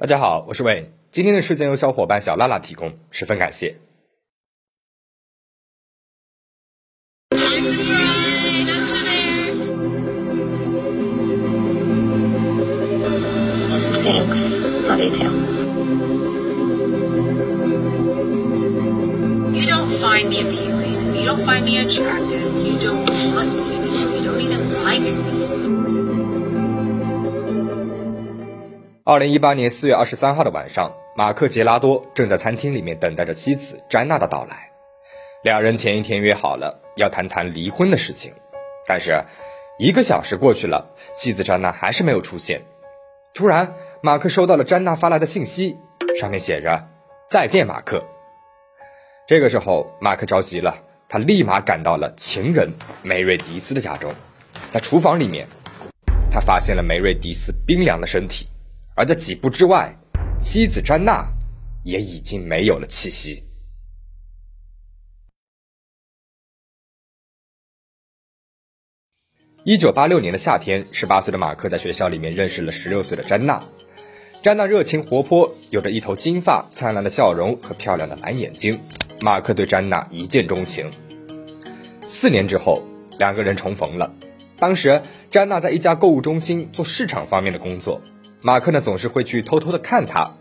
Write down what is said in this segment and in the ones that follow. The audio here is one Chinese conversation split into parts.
大家好，我是魏。今天的事件由小伙伴小拉拉提供，十分感谢。二零一八年四月二十三号的晚上，马克·杰拉多正在餐厅里面等待着妻子詹娜的到来。两人前一天约好了要谈谈离婚的事情，但是一个小时过去了，妻子詹娜还是没有出现。突然，马克收到了詹娜发来的信息，上面写着“再见，马克”。这个时候，马克着急了，他立马赶到了情人梅瑞迪斯的家中，在厨房里面，他发现了梅瑞迪斯冰凉的身体。而在几步之外，妻子詹娜也已经没有了气息。一九八六年的夏天，十八岁的马克在学校里面认识了十六岁的詹娜。詹娜热情活泼，有着一头金发、灿烂的笑容和漂亮的蓝眼睛。马克对詹娜一见钟情。四年之后，两个人重逢了。当时，詹娜在一家购物中心做市场方面的工作。马克呢总是会去偷偷的看她，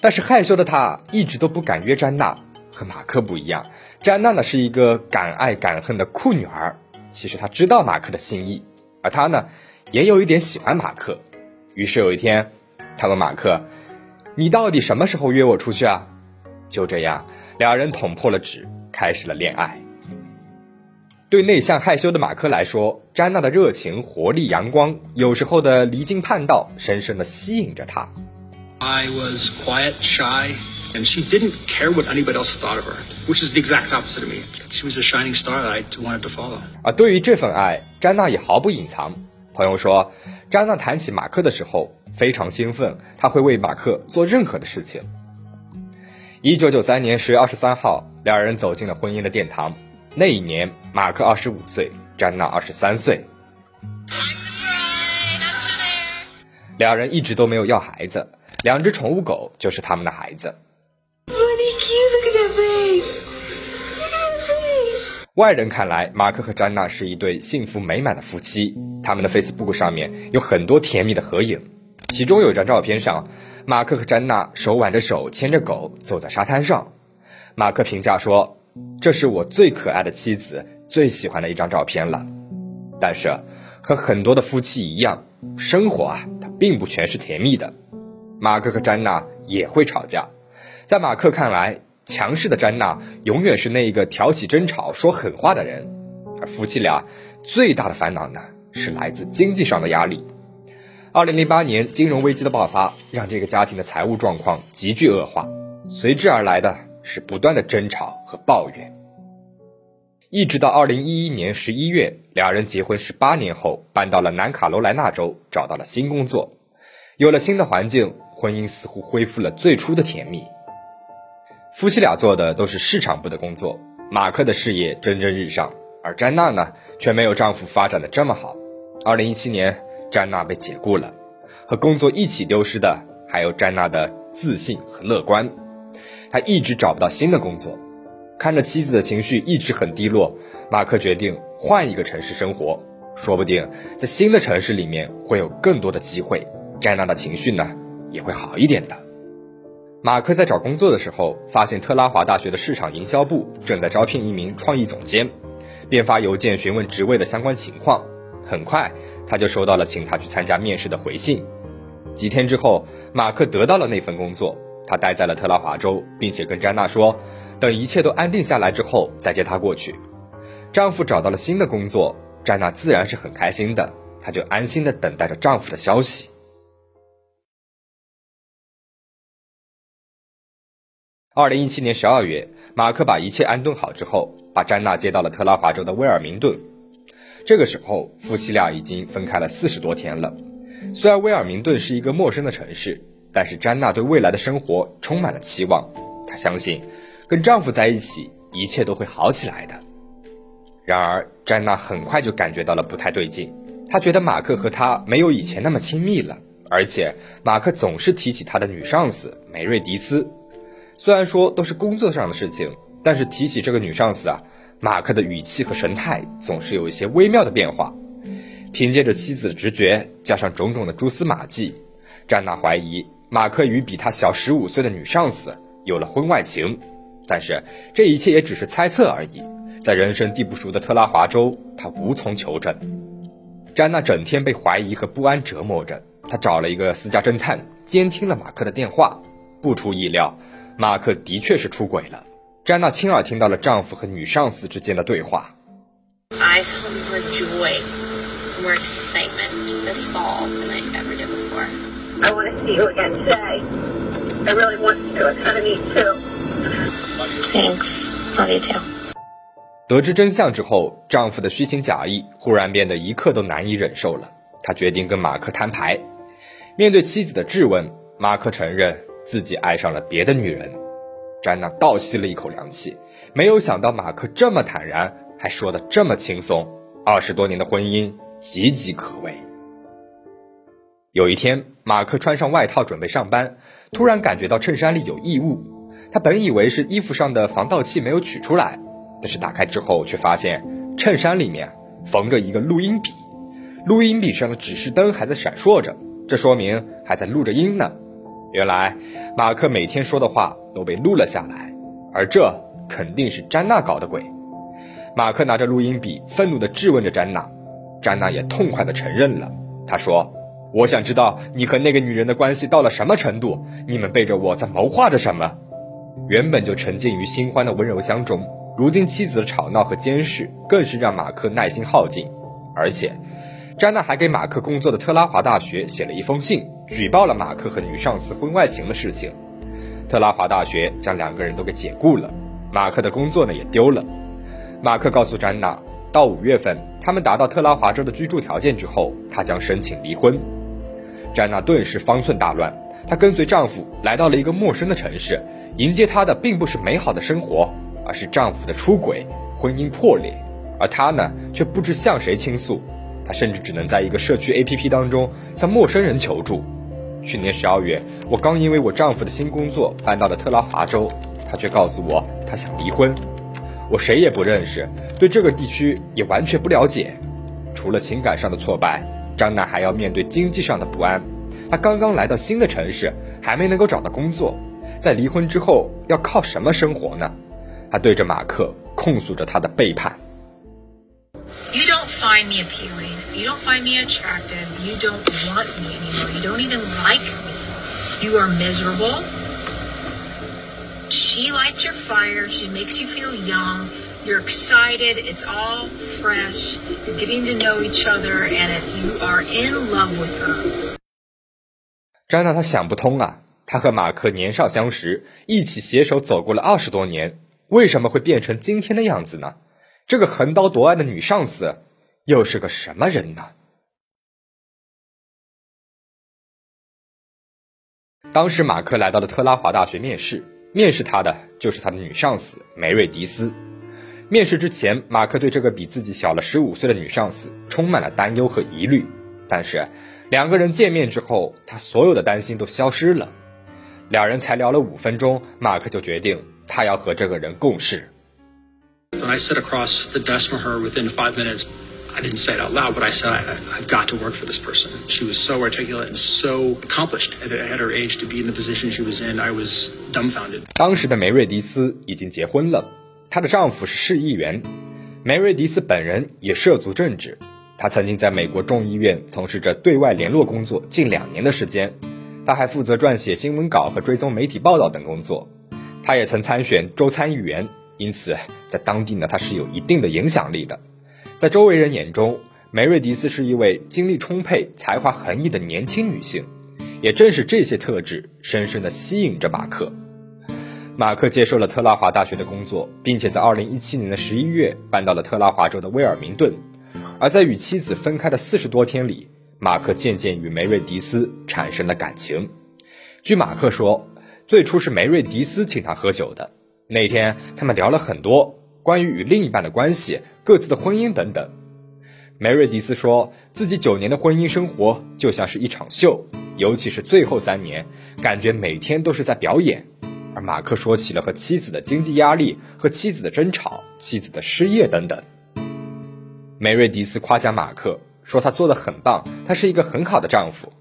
但是害羞的他一直都不敢约詹娜。和马克不一样，詹娜呢是一个敢爱敢恨的酷女儿。其实她知道马克的心意，而她呢也有一点喜欢马克。于是有一天，她问马克：“你到底什么时候约我出去啊？”就这样，两人捅破了纸，开始了恋爱。对内向害羞的马克来说，詹娜的热情、活力、阳光，有时候的离经叛道，深深的吸引着他。I was quiet, shy, and she didn't care what anybody else thought of her, which is the exact opposite of me. She was a shining star that I wanted to follow. 而对于这份爱，詹娜也毫不隐藏。朋友说，詹娜谈起马克的时候非常兴奋，她会为马克做任何的事情。一九九三年十月二十三号，两人走进了婚姻的殿堂。那一年，马克二十五岁，詹娜二十三岁。两人一直都没有要孩子，两只宠物狗就是他们的孩子。外人看来，马克和詹娜是一对幸福美满的夫妻。他们的 Facebook 上面有很多甜蜜的合影，其中有一张照片上，马克和詹娜手挽着手，牵着狗走在沙滩上。马克评价说。这是我最可爱的妻子最喜欢的一张照片了，但是和很多的夫妻一样，生活啊，它并不全是甜蜜的。马克和詹娜也会吵架，在马克看来，强势的詹娜永远是那一个挑起争吵、说狠话的人，而夫妻俩最大的烦恼呢，是来自经济上的压力。二零零八年金融危机的爆发，让这个家庭的财务状况急剧恶化，随之而来的。是不断的争吵和抱怨，一直到二零一一年十一月，两人结婚十八年后，搬到了南卡罗来纳州，找到了新工作，有了新的环境，婚姻似乎恢复了最初的甜蜜。夫妻俩做的都是市场部的工作，马克的事业蒸蒸日上，而詹娜呢，却没有丈夫发展的这么好。二零一七年，詹娜被解雇了，和工作一起丢失的，还有詹娜的自信和乐观。他一直找不到新的工作，看着妻子的情绪一直很低落，马克决定换一个城市生活，说不定在新的城市里面会有更多的机会，詹娜的情绪呢也会好一点的。马克在找工作的时候，发现特拉华大学的市场营销部正在招聘一名创意总监，便发邮件询问职位的相关情况。很快，他就收到了请他去参加面试的回信。几天之后，马克得到了那份工作。她待在了特拉华州，并且跟詹娜说，等一切都安定下来之后再接她过去。丈夫找到了新的工作，詹娜自然是很开心的，她就安心的等待着丈夫的消息。二零一七年十二月，马克把一切安顿好之后，把詹娜接到了特拉华州的威尔明顿。这个时候，夫妻俩已经分开了四十多天了。虽然威尔明顿是一个陌生的城市。但是詹娜对未来的生活充满了期望，她相信跟丈夫在一起一切都会好起来的。然而，詹娜很快就感觉到了不太对劲，她觉得马克和她没有以前那么亲密了，而且马克总是提起他的女上司梅瑞迪斯。虽然说都是工作上的事情，但是提起这个女上司啊，马克的语气和神态总是有一些微妙的变化。凭借着妻子的直觉，加上种种的蛛丝马迹，詹娜怀疑马克与比他小十五岁的女上司有了婚外情。但是这一切也只是猜测而已，在人生地不熟的特拉华州，他无从求证。詹娜整天被怀疑和不安折磨着，她找了一个私家侦探监听了马克的电话。不出意料，马克的确是出轨了。詹娜亲耳听到了丈夫和女上司之间的对话。I felt more joy, more excitement this fall than I ever did before. I want to see you again today. I really want to. It's kind of me too. Thanks. Love you too. 得知真相之后，丈夫的虚情假意忽然变得一刻都难以忍受了。他决定跟马克摊牌。面对妻子的质问，马克承认自己爱上了别的女人。詹娜倒吸了一口凉气，没有想到马克这么坦然，还说的这么轻松。二十多年的婚姻岌岌可危。有一天，马克穿上外套准备上班，突然感觉到衬衫里有异物。他本以为是衣服上的防盗器没有取出来，但是打开之后却发现衬衫里面缝着一个录音笔，录音笔上的指示灯还在闪烁着，这说明还在录着音呢。原来马克每天说的话都被录了下来，而这肯定是詹娜搞的鬼。马克拿着录音笔愤怒地质问着詹娜，詹娜也痛快地承认了。他说：“我想知道你和那个女人的关系到了什么程度，你们背着我在谋划着什么。”原本就沉浸于新欢的温柔乡中，如今妻子的吵闹和监视更是让马克耐心耗尽。而且，詹娜还给马克工作的特拉华大学写了一封信，举报了马克和女上司婚外情的事情。特拉华大学将两个人都给解雇了，马克的工作呢也丢了。马克告诉詹娜，到五月份他们达到特拉华州的居住条件之后，他将申请离婚。詹娜顿时方寸大乱，她跟随丈夫来到了一个陌生的城市。迎接她的并不是美好的生活，而是丈夫的出轨、婚姻破裂，而她呢，却不知向谁倾诉。她甚至只能在一个社区 APP 当中向陌生人求助。去年十二月，我刚因为我丈夫的新工作搬到了特拉华州，他却告诉我他想离婚。我谁也不认识，对这个地区也完全不了解。除了情感上的挫败，张楠还要面对经济上的不安。他刚刚来到新的城市，还没能够找到工作。在离婚之后要靠什么生活呢？他对着马克控诉着他的背叛。You don't find me appealing. You don't find me attractive. You don't want me anymore. You don't even like me. You are miserable. She lights your fire. She makes you feel young. You're excited. It's all fresh. You're getting to know each other. And if you are in love with her. 詹娜她想不通啊。她和马克年少相识，一起携手走过了二十多年，为什么会变成今天的样子呢？这个横刀夺爱的女上司又是个什么人呢？当时马克来到了特拉华大学面试，面试他的就是他的女上司梅瑞迪斯。面试之前，马克对这个比自己小了十五岁的女上司充满了担忧和疑虑，但是两个人见面之后，他所有的担心都消失了。两人才聊了五分钟，马克就决定他要和这个人共事。When I sat across the desk from her within five minutes, I didn't say it out loud, but I said, I, I've got to work for this person. She was so articulate and so accomplished at her age to be in the position she was in. I was dumbfounded. 当时的梅瑞迪斯已经结婚了，她的丈夫是市议员。梅瑞迪斯本人也涉足政治，她曾经在美国众议院从事着对外联络工作近两年的时间。他还负责撰写新闻稿和追踪媒体报道等工作，他也曾参选州参议员，因此在当地呢他是有一定的影响力的。在周围人眼中，梅瑞迪斯是一位精力充沛、才华横溢的年轻女性，也正是这些特质深深地吸引着马克。马克接受了特拉华大学的工作，并且在2017年的11月搬到了特拉华州的威尔明顿，而在与妻子分开的四十多天里。马克渐渐与梅瑞迪斯产生了感情。据马克说，最初是梅瑞迪斯请他喝酒的。那天，他们聊了很多关于与另一半的关系、各自的婚姻等等。梅瑞迪斯说自己九年的婚姻生活就像是一场秀，尤其是最后三年，感觉每天都是在表演。而马克说起了和妻子的经济压力、和妻子的争吵、妻子的失业等等。梅瑞迪斯夸奖马克说他做的很棒，他是一个很好的丈夫。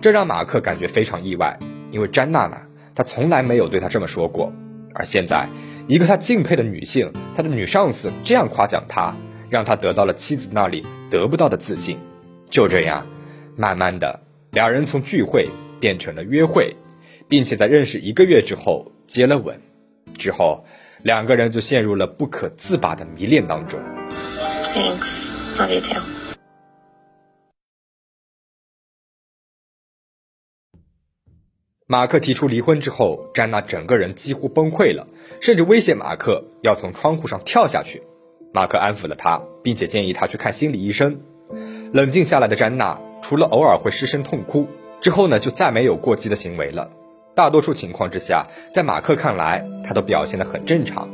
这让马克感觉非常意外，因为詹娜呢，他从来没有对他这么说过。而现在，一个他敬佩的女性，他的女上司这样夸奖他，让他得到了妻子那里得不到的自信。就这样，慢慢的，两人从聚会变成了约会。并且在认识一个月之后接了吻，之后两个人就陷入了不可自拔的迷恋当中。马克提出离婚之后，詹娜整个人几乎崩溃了，甚至威胁马克要从窗户上跳下去。马克安抚了她，并且建议她去看心理医生。冷静下来的詹娜，除了偶尔会失声痛哭，之后呢就再没有过激的行为了。大多数情况之下，在马克看来，他都表现得很正常，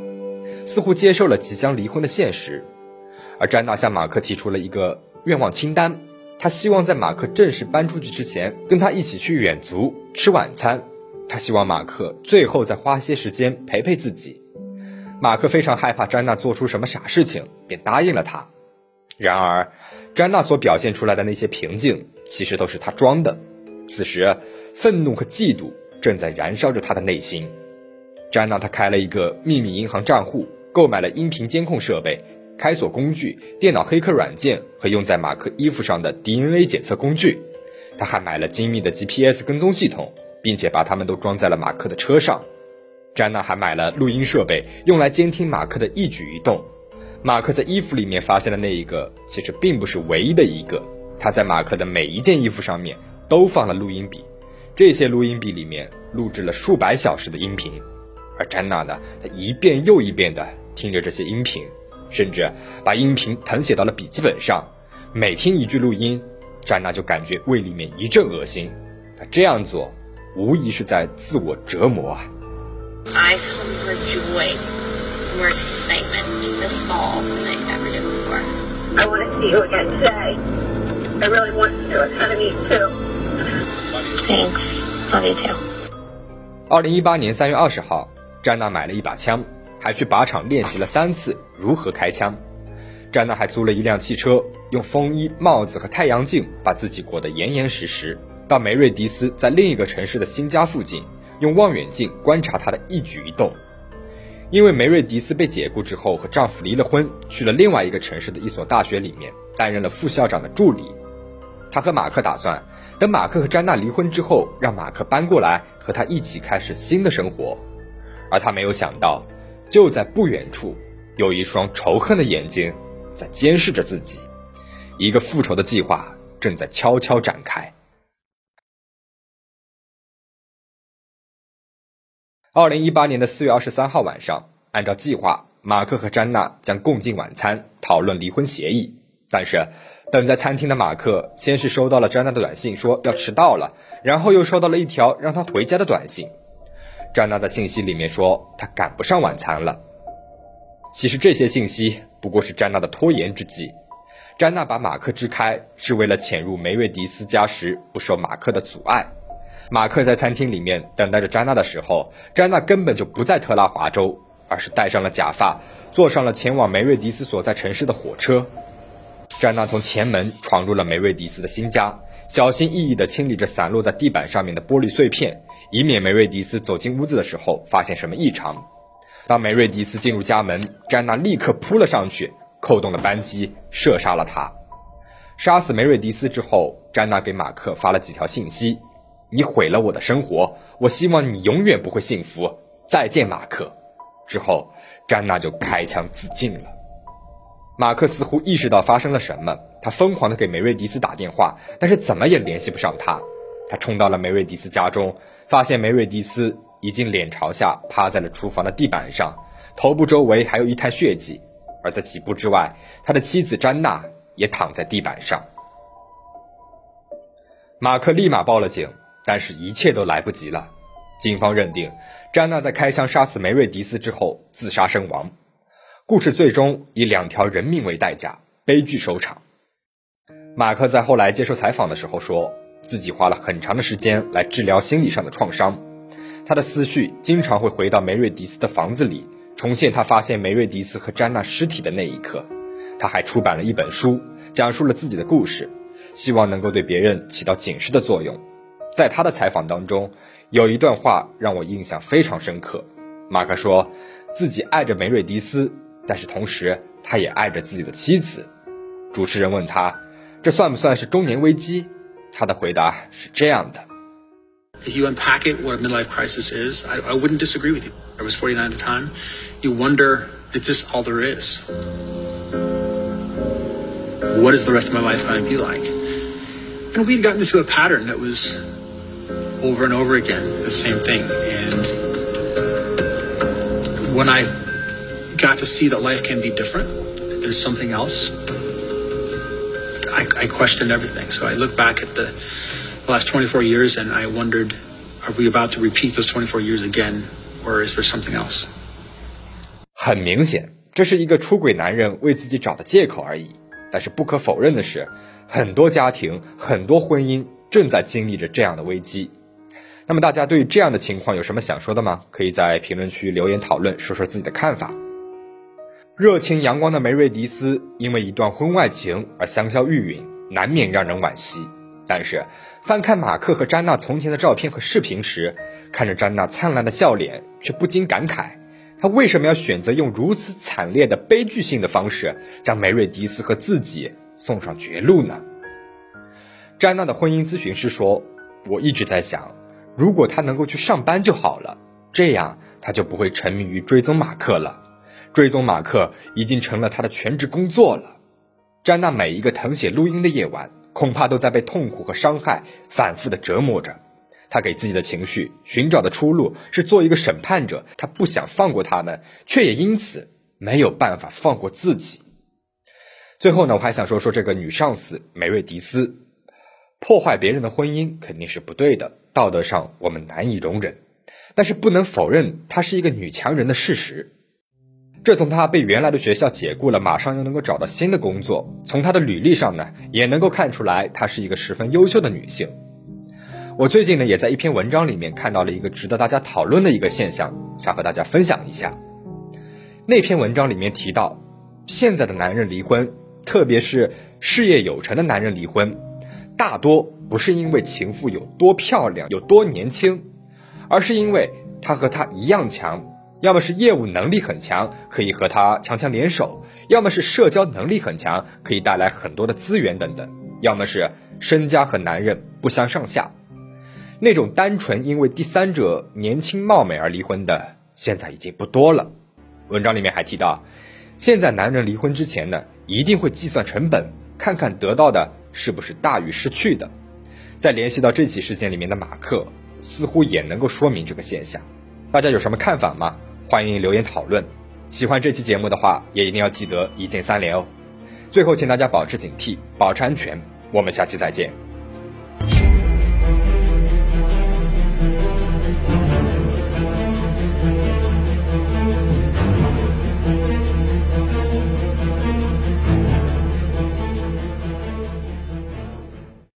似乎接受了即将离婚的现实。而詹娜向马克提出了一个愿望清单，她希望在马克正式搬出去之前，跟他一起去远足吃晚餐。她希望马克最后再花些时间陪陪自己。马克非常害怕詹娜做出什么傻事情，便答应了他。然而，詹娜所表现出来的那些平静，其实都是她装的。此时，愤怒和嫉妒。正在燃烧着他的内心。詹娜，她开了一个秘密银行账户，购买了音频监控设备、开锁工具、电脑黑客软件和用在马克衣服上的 DNA 检测工具。他还买了精密的 GPS 跟踪系统，并且把它们都装在了马克的车上。詹娜还买了录音设备，用来监听马克的一举一动。马克在衣服里面发现的那一个，其实并不是唯一的一个。他在马克的每一件衣服上面都放了录音笔。这些录音笔里面录制了数百小时的音频，而詹娜呢，她一遍又一遍地听着这些音频，甚至把音频誊写到了笔记本上。每听一句录音，詹娜就感觉胃里面一阵恶心。她这样做，无疑是在自我折磨啊。I feel more joy, more excitement this fall than I ever did before. I want to see you again today. I really want to. I kind of need to. 二零一八年三月二十号，詹娜买了一把枪，还去靶场练习了三次如何开枪。詹娜还租了一辆汽车，用风衣、帽子和太阳镜把自己裹得严严实实，到梅瑞迪斯在另一个城市的新家附近，用望远镜观察他的一举一动。因为梅瑞迪斯被解雇之后和丈夫离了婚，去了另外一个城市的一所大学里面担任了副校长的助理。他和马克打算。等马克和詹娜离婚之后，让马克搬过来和他一起开始新的生活，而他没有想到，就在不远处，有一双仇恨的眼睛在监视着自己，一个复仇的计划正在悄悄展开。二零一八年的四月二十三号晚上，按照计划，马克和詹娜将共进晚餐，讨论离婚协议，但是。等在餐厅的马克，先是收到了詹娜的短信，说要迟到了，然后又收到了一条让他回家的短信。詹娜在信息里面说她赶不上晚餐了。其实这些信息不过是詹娜的拖延之计。詹娜把马克支开，是为了潜入梅瑞迪斯家时不受马克的阻碍。马克在餐厅里面等待着詹娜的时候，詹娜根本就不在特拉华州，而是戴上了假发，坐上了前往梅瑞迪斯所在城市的火车。詹娜从前门闯入了梅瑞迪斯的新家，小心翼翼地清理着散落在地板上面的玻璃碎片，以免梅瑞迪斯走进屋子的时候发现什么异常。当梅瑞迪斯进入家门，詹娜立刻扑了上去，扣动了扳机，射杀了他。杀死梅瑞迪斯之后，詹娜给马克发了几条信息：“你毁了我的生活，我希望你永远不会幸福。再见，马克。”之后，詹娜就开枪自尽了。马克似乎意识到发生了什么，他疯狂地给梅瑞迪斯打电话，但是怎么也联系不上他。他冲到了梅瑞迪斯家中，发现梅瑞迪斯已经脸朝下趴在了厨房的地板上，头部周围还有一滩血迹。而在几步之外，他的妻子詹娜也躺在地板上。马克立马报了警，但是一切都来不及了。警方认定，詹娜在开枪杀死梅瑞迪斯之后自杀身亡。故事最终以两条人命为代价，悲剧收场。马克在后来接受采访的时候说：“自己花了很长的时间来治疗心理上的创伤。他的思绪经常会回到梅瑞迪斯的房子里，重现他发现梅瑞迪斯和詹娜尸体的那一刻。他还出版了一本书，讲述了自己的故事，希望能够对别人起到警示的作用。在他的采访当中，有一段话让我印象非常深刻。马克说自己爱着梅瑞迪斯，但是同时他也爱着自己的妻子。主持人问他，这算不算是中年危机？他的回答是这样的。If you unpack it, what a midlife crisis is, I, I wouldn't disagree with you. I was 49 at the time. You wonder, is this all there is? What is the rest of my life going to be like? And we'd gotten into a pattern that was over and over again, the same thing. And when I got to see that life can be different, there's something else, I, I questioned everything. So I look back at the the last 24 years, and I wondered, are we about to repeat those 24 years again, or is there something else? 很明显，这是一个出轨男人为自己找的借口而已。但是不可否认的是，很多家庭、很多婚姻正在经历着这样的危机。那么大家对这样的情况有什么想说的吗？可以在评论区留言讨论，说说自己的看法。热情阳光的梅瑞迪斯因为一段婚外情而香消玉殒，难免让人惋惜。但是，翻看马克和詹娜从前的照片和视频时，看着詹娜灿烂的笑脸，却不禁感慨：他为什么要选择用如此惨烈的悲剧性的方式，将梅瑞迪斯和自己送上绝路呢？詹娜的婚姻咨询师说：“我一直在想，如果他能够去上班就好了，这样他就不会沉迷于追踪马克了。追踪马克已经成了他的全职工作了。”詹娜每一个誊写录音的夜晚。恐怕都在被痛苦和伤害反复的折磨着。他给自己的情绪寻找的出路是做一个审判者。他不想放过他们，却也因此没有办法放过自己。最后呢，我还想说说这个女上司梅瑞迪斯，破坏别人的婚姻肯定是不对的，道德上我们难以容忍。但是不能否认她是一个女强人的事实。这从他被原来的学校解雇了，马上又能够找到新的工作。从他的履历上呢，也能够看出来，她是一个十分优秀的女性。我最近呢，也在一篇文章里面看到了一个值得大家讨论的一个现象，想和大家分享一下。那篇文章里面提到，现在的男人离婚，特别是事业有成的男人离婚，大多不是因为情妇有多漂亮、有多年轻，而是因为他和他一样强。要么是业务能力很强，可以和他强强联手；要么是社交能力很强，可以带来很多的资源等等；要么是身家和男人不相上下。那种单纯因为第三者年轻貌美而离婚的，现在已经不多了。文章里面还提到，现在男人离婚之前呢，一定会计算成本，看看得到的是不是大于失去的。再联系到这起事件里面的马克，似乎也能够说明这个现象。大家有什么看法吗？欢迎留言讨论。喜欢这期节目的话，也一定要记得一键三连哦。最后，请大家保持警惕，保持安全。我们下期再见。